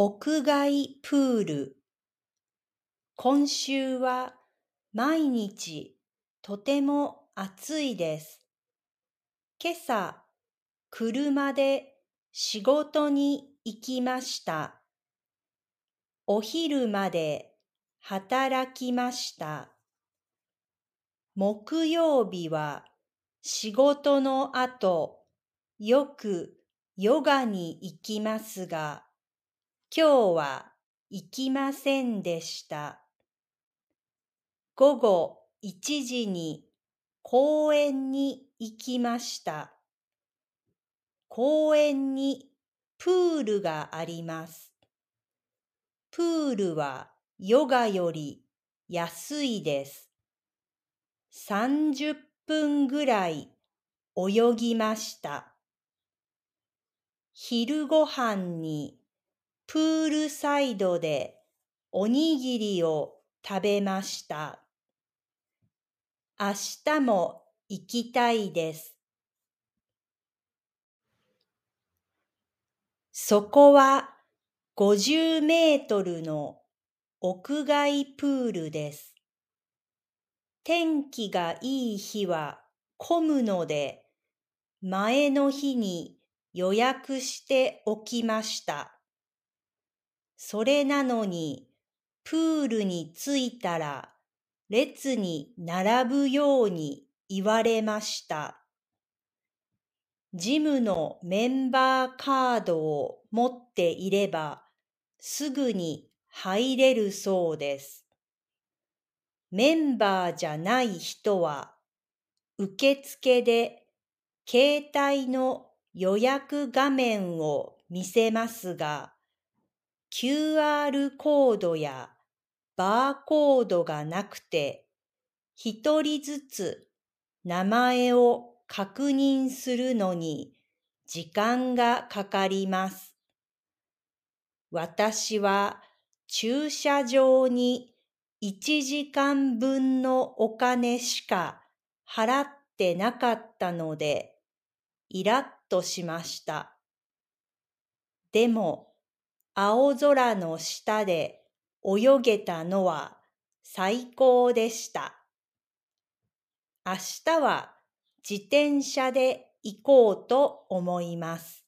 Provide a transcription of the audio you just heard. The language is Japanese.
屋外プール今週は毎日とても暑いです。今朝、車で仕事に行きました。お昼まで働きました。木曜日は仕事の後、よくヨガに行きますが、今日は行きませんでした。午後1時に公園に行きました。公園にプールがあります。プールはヨガより安いです。30分ぐらい泳ぎました。昼ごはんにプールサイドでおにぎりを食べました。明日も行きたいです。そこは50メートルの屋外プールです。天気がいい日は混むので、前の日に予約しておきました。それなのに、プールに着いたら、列に並ぶように言われました。ジムのメンバーカードを持っていれば、すぐに入れるそうです。メンバーじゃない人は、受付で携帯の予約画面を見せますが、QR コードやバーコードがなくて、一人ずつ名前を確認するのに時間がかかります。私は駐車場に1時間分のお金しか払ってなかったので、イラッとしました。でも、青空の下で泳げたのは最高でした。明日は自転車で行こうと思います。